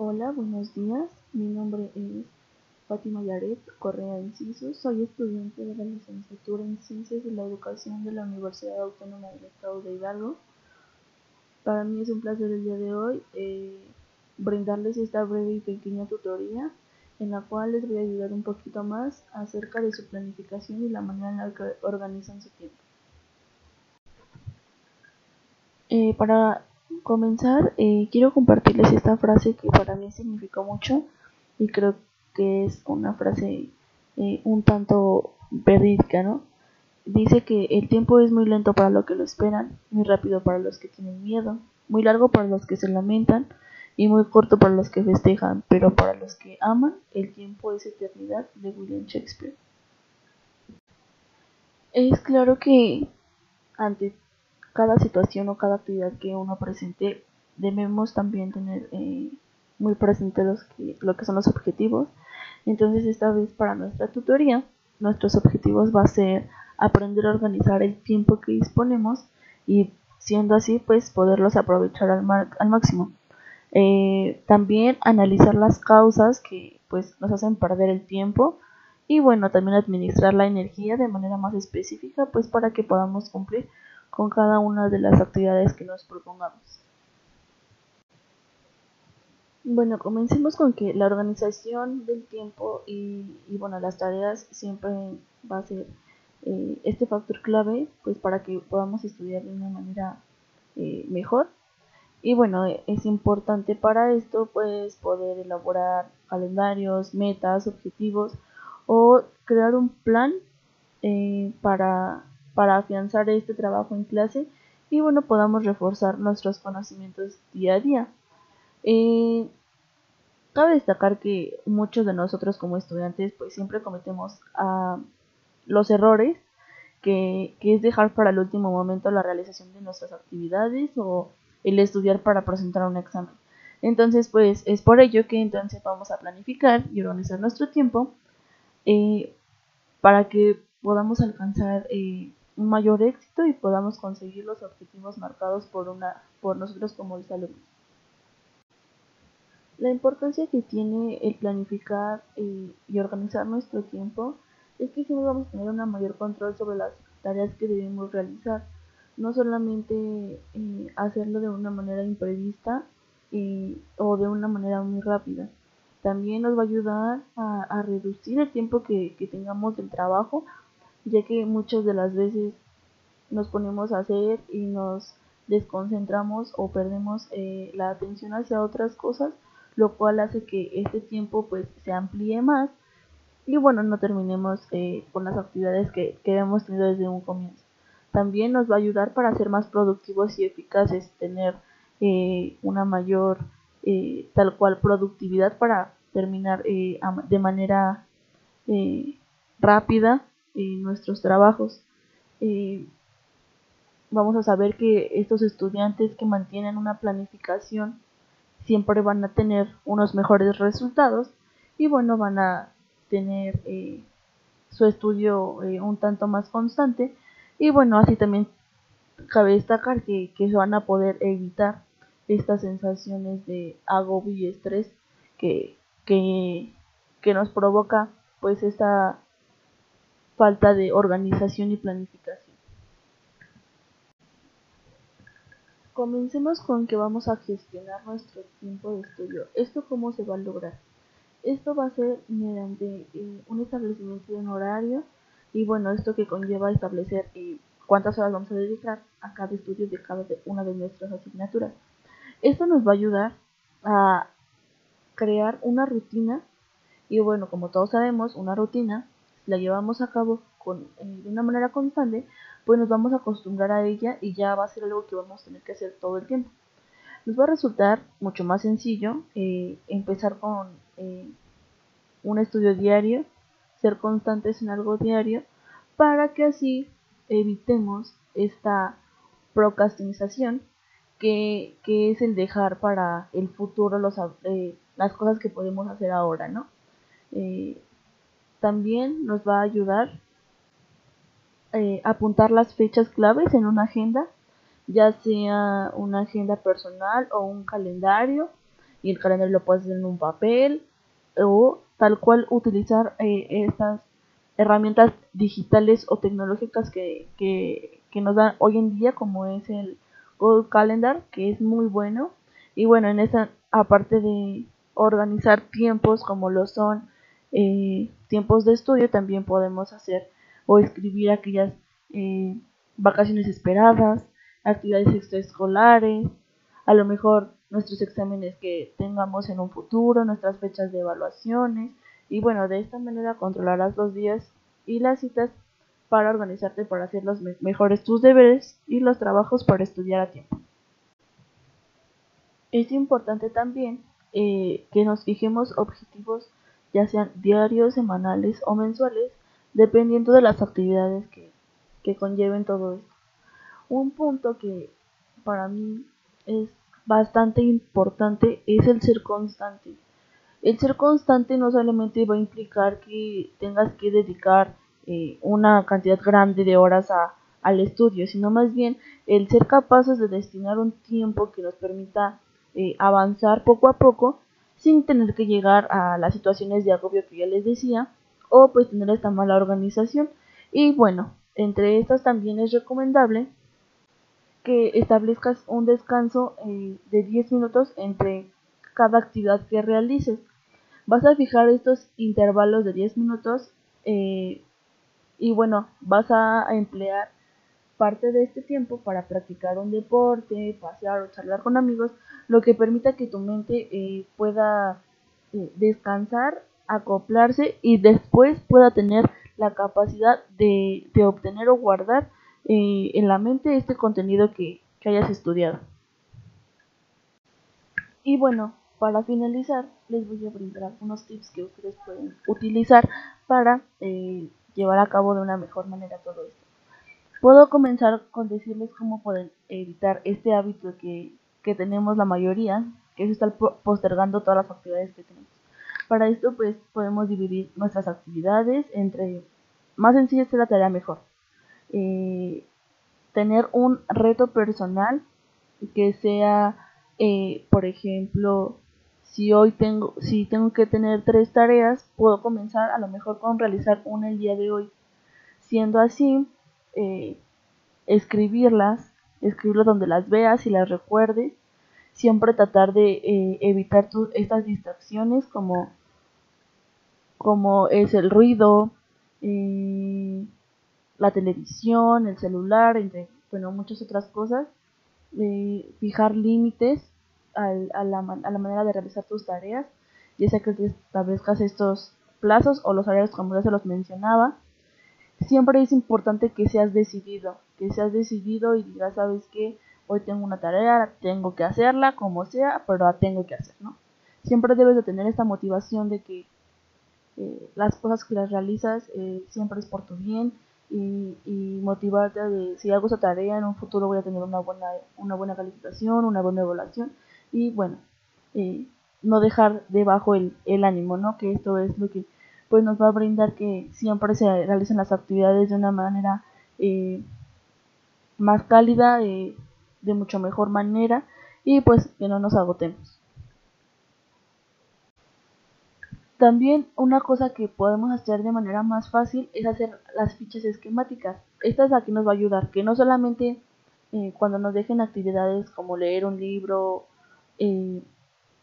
Hola, buenos días. Mi nombre es Fátima Yaret Correa Encisos. Soy estudiante de la licenciatura en Ciencias de la Educación de la Universidad Autónoma del Estado de Hidalgo. Para mí es un placer el día de hoy eh, brindarles esta breve y pequeña tutoría en la cual les voy a ayudar un poquito más acerca de su planificación y la manera en la que organizan su tiempo. Eh, para comenzar, eh, quiero compartirles esta frase que para mí significó mucho y creo que es una frase eh, un tanto verídica, ¿no? Dice que el tiempo es muy lento para los que lo esperan, muy rápido para los que tienen miedo, muy largo para los que se lamentan y muy corto para los que festejan, pero para los que aman, el tiempo es eternidad de William Shakespeare. Es claro que ante cada situación o cada actividad que uno presente, debemos también tener eh, muy presente los lo que son los objetivos. Entonces, esta vez para nuestra tutoría, nuestros objetivos va a ser aprender a organizar el tiempo que disponemos y siendo así, pues poderlos aprovechar al, al máximo. Eh, también analizar las causas que pues nos hacen perder el tiempo y bueno, también administrar la energía de manera más específica pues para que podamos cumplir con cada una de las actividades que nos propongamos. Bueno, comencemos con que la organización del tiempo y, bueno, las tareas siempre va a ser eh, este factor clave pues para que podamos estudiar de una manera eh, mejor. Y bueno, es importante para esto pues poder elaborar calendarios, metas, objetivos o crear un plan eh, para para afianzar este trabajo en clase y bueno, podamos reforzar nuestros conocimientos día a día. Eh, cabe destacar que muchos de nosotros como estudiantes pues siempre cometemos ah, los errores que, es dejar para el último momento la realización de nuestras actividades o el estudiar para presentar un examen. Entonces pues es por ello que entonces vamos a planificar y organizar nuestro tiempo eh, para que podamos alcanzar eh, mayor éxito y podamos conseguir los objetivos marcados por, una, por nosotros como alumnos. La importancia que tiene el planificar eh, y organizar nuestro tiempo es que siempre vamos a tener un mayor control sobre las tareas que debemos realizar. No solamente eh, hacerlo de una manera imprevista o de una manera muy rápida. También nos va a ayudar a, reducir el tiempo que tengamos del trabajo ya que muchas de las veces nos ponemos a hacer y nos desconcentramos o perdemos eh, la atención hacia otras cosas, lo cual hace que este tiempo pues se amplíe más y bueno, no terminemos eh, con las actividades que, que hemos tenido desde un comienzo. También nos va a ayudar para ser más productivos y eficaces, tener eh, una mayor tal cual productividad para terminar de manera rápida nuestros trabajos. vamos a saber que estos estudiantes que mantienen una planificación siempre van a tener unos mejores resultados y bueno, van a tener eh, su estudio eh, un tanto más constante y bueno, así también cabe destacar que, que van a poder evitar estas sensaciones de agobio y estrés que, que, que nos provoca pues esta falta de organización y planificación. Comencemos con que vamos a gestionar nuestro tiempo de estudio. ¿Esto cómo se va a lograr? Esto va a ser mediante eh, un establecimiento de horario y bueno, esto que conlleva establecer eh, cuántas horas vamos a dedicar a cada estudio de cada una de nuestras asignaturas. Esto nos va a ayudar a crear una rutina y bueno, como todos sabemos, una rutina la llevamos a cabo con, eh, de una manera constante, pues nos vamos a acostumbrar a ella y ya va a ser algo que vamos a tener que hacer todo el tiempo. Nos va a resultar mucho más sencillo eh, empezar con eh, un estudio diario, ser constantes en algo diario, para que así evitemos esta procrastinización que, que es el dejar para el futuro los, las cosas que podemos hacer ahora, ¿no? También nos va a ayudar eh, apuntar las fechas claves en una agenda, ya sea una agenda personal o un calendario. y el calendario lo puedes hacer en un papel o tal cual utilizar eh, estas herramientas digitales o tecnológicas que, que, que, nos dan hoy en día como es el Google Calendar que es muy bueno y bueno en esa aparte de organizar tiempos como lo son eh, tiempos de estudio también podemos hacer o escribir aquellas eh, vacaciones esperadas actividades extraescolares a lo mejor nuestros exámenes que tengamos en un futuro, nuestras fechas de evaluaciones y bueno, de esta manera controlarás los días y las citas para organizarte para hacer los mejores tus deberes y los trabajos para estudiar a tiempo. Es importante también eh, que nos fijemos objetivos ya sean diarios, semanales o mensuales, dependiendo de las actividades que, que conlleven todo esto. Un punto que para mí es bastante importante es el ser constante. El ser constante no solamente va a implicar que tengas que dedicar eh, una cantidad grande de horas a, al estudio, sino más bien el ser capaces de destinar un tiempo que nos permita eh, avanzar poco a poco sin tener que llegar a las situaciones de agobio que ya les decía o pues tener esta mala organización. Y bueno, entre estas también es recomendable que establezcas un descanso eh, de 10 minutos entre cada actividad que realices. Vas a fijar estos intervalos de 10 minutos eh, y bueno, vas a emplear parte de este tiempo para practicar un deporte, pasear o charlar con amigos, lo que permita que tu mente eh, pueda descansar, acoplarse y después pueda tener la capacidad de, obtener o guardar eh, en la mente este contenido que, hayas estudiado. Y bueno, para finalizar, les voy a brindar algunos tips que ustedes pueden utilizar para eh, llevar a cabo de una mejor manera todo esto. Puedo comenzar con decirles cómo pueden evitar este hábito que, que tenemos la mayoría, que es estar postergando todas las actividades que tenemos. Para esto, pues podemos dividir nuestras actividades entre más sencilla es la tarea mejor. Eh, tener un reto personal que sea, eh, por ejemplo, si hoy tengo, si tengo que tener tres tareas, puedo comenzar a lo mejor con realizar una el día de hoy. Siendo así, eh, escribirlas, escribirlas donde las veas y las recuerdes. Siempre tratar de evitar estas distracciones como, como es el ruido, la televisión, el celular, entre bueno, muchas otras cosas. Eh, fijar límites a, la, a la manera de realizar tus tareas, ya sea que establezcas estos plazos o los horarios como ya se los mencionaba. Siempre es importante que seas decidido, que seas decidido y digas, sabes que hoy tengo una tarea, tengo que hacerla como sea, pero la tengo que hacer, ¿no? Siempre debes de tener esta motivación de que eh, las cosas que las realizas eh, siempre es por tu bien y, y, motivarte de si hago esa tarea en un futuro voy a tener una buena, una buena calificación, una buena evaluación y bueno, eh, no dejar debajo el, el ánimo, ¿no? Que esto es lo que pues nos va a brindar que siempre se realicen las actividades de una manera eh, más cálida, de mucho mejor manera y pues que no nos agotemos. También una cosa que podemos hacer de manera más fácil es hacer las fichas esquemáticas. Esta es aquí nos va a ayudar, que no solamente eh, cuando nos dejen actividades como leer un libro, eh,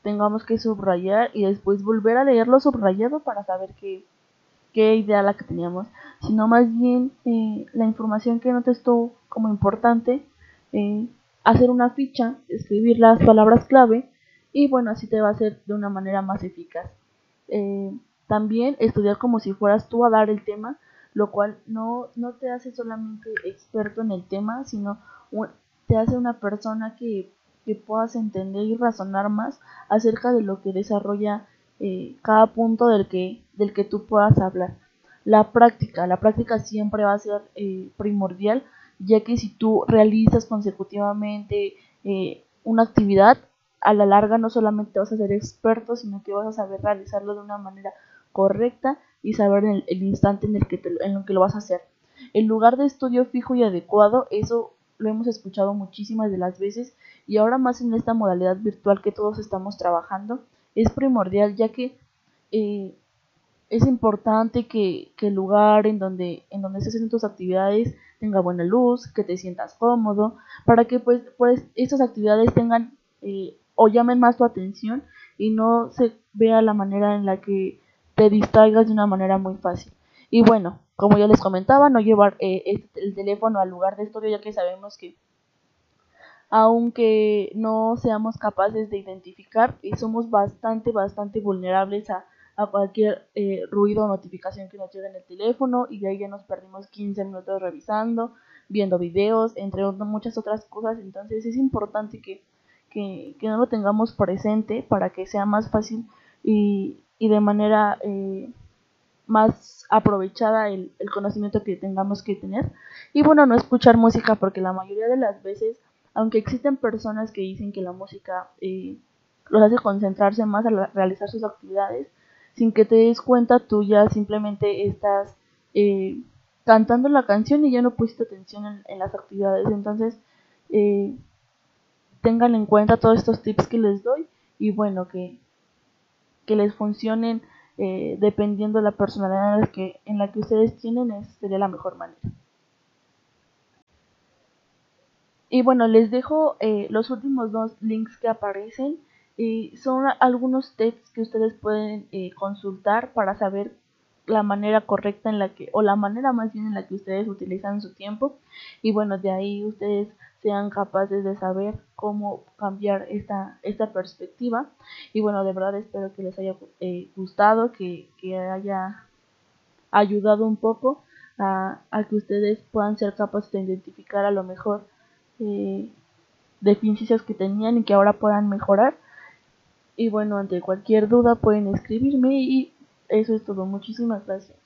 tengamos que subrayar y después volver a leerlo subrayado para saber qué, qué idea la que teníamos, sino más bien eh, la información que no te como importante, hacer una ficha, escribir las palabras clave y bueno, así te va a ser de una manera más eficaz. Eh, también estudiar como si fueras tú a dar el tema, lo cual no, no te hace solamente experto en el tema, sino te hace una persona que, que, puedas entender y razonar más acerca de lo que desarrolla eh, cada punto del que, del que tú puedas hablar. La práctica, la práctica siempre va a ser eh, primordial, ya que si tú realizas consecutivamente una actividad, a la larga no solamente vas a ser experto, sino que vas a saber realizarlo de una manera correcta y saber el, instante en el, que en el que lo vas a hacer. El lugar de estudio fijo y adecuado, eso lo hemos escuchado muchísimas de las veces y ahora más en esta modalidad virtual que todos estamos trabajando, es primordial ya que eh, es importante que, el lugar en donde, en donde se hacen tus actividades tenga buena luz, que te sientas cómodo, para que pues, pues estas actividades tengan eh, o llamen más tu atención y no se vea la manera en la que te distraigas de una manera muy fácil. Y bueno, como ya les comentaba, no llevar eh, el teléfono al lugar de estudio ya que sabemos que aunque no seamos capaces de identificar, y somos bastante, bastante vulnerables a, a cualquier eh, ruido o notificación que nos llegue en el teléfono y de ahí ya nos perdimos 15 minutos revisando, viendo videos, entre muchas otras cosas. Entonces es importante que, que, no lo tengamos presente para que sea más fácil y, y de manera eh, más aprovechada el conocimiento que tengamos que tener. Y bueno, no escuchar música porque la mayoría de las veces, aunque existen personas que dicen que la música eh, los hace concentrarse más a realizar sus actividades, sin que te des cuenta tú ya simplemente estás eh, cantando la canción y ya no pusiste atención en, las actividades. Entonces, eh, tengan en cuenta todos estos tips que les doy y bueno, que, que les funcionen eh, dependiendo de la personalidad en la que, en la que ustedes tienen, sería la mejor manera. Y bueno, les dejo los últimos dos links que aparecen y son algunos textos que ustedes pueden eh, consultar para saber la manera correcta en la que, o la manera más bien en la que ustedes utilizan su tiempo. Y bueno, de ahí ustedes sean capaces de saber cómo cambiar esta, esta perspectiva. Y bueno, de verdad espero que les haya eh, gustado, que, que, haya ayudado un poco a, a, que ustedes puedan ser capaces de identificar a lo mejor eh, deficiencias que tenían y que ahora puedan mejorar y bueno, ante cualquier duda pueden escribirme y eso es todo. Muchísimas gracias.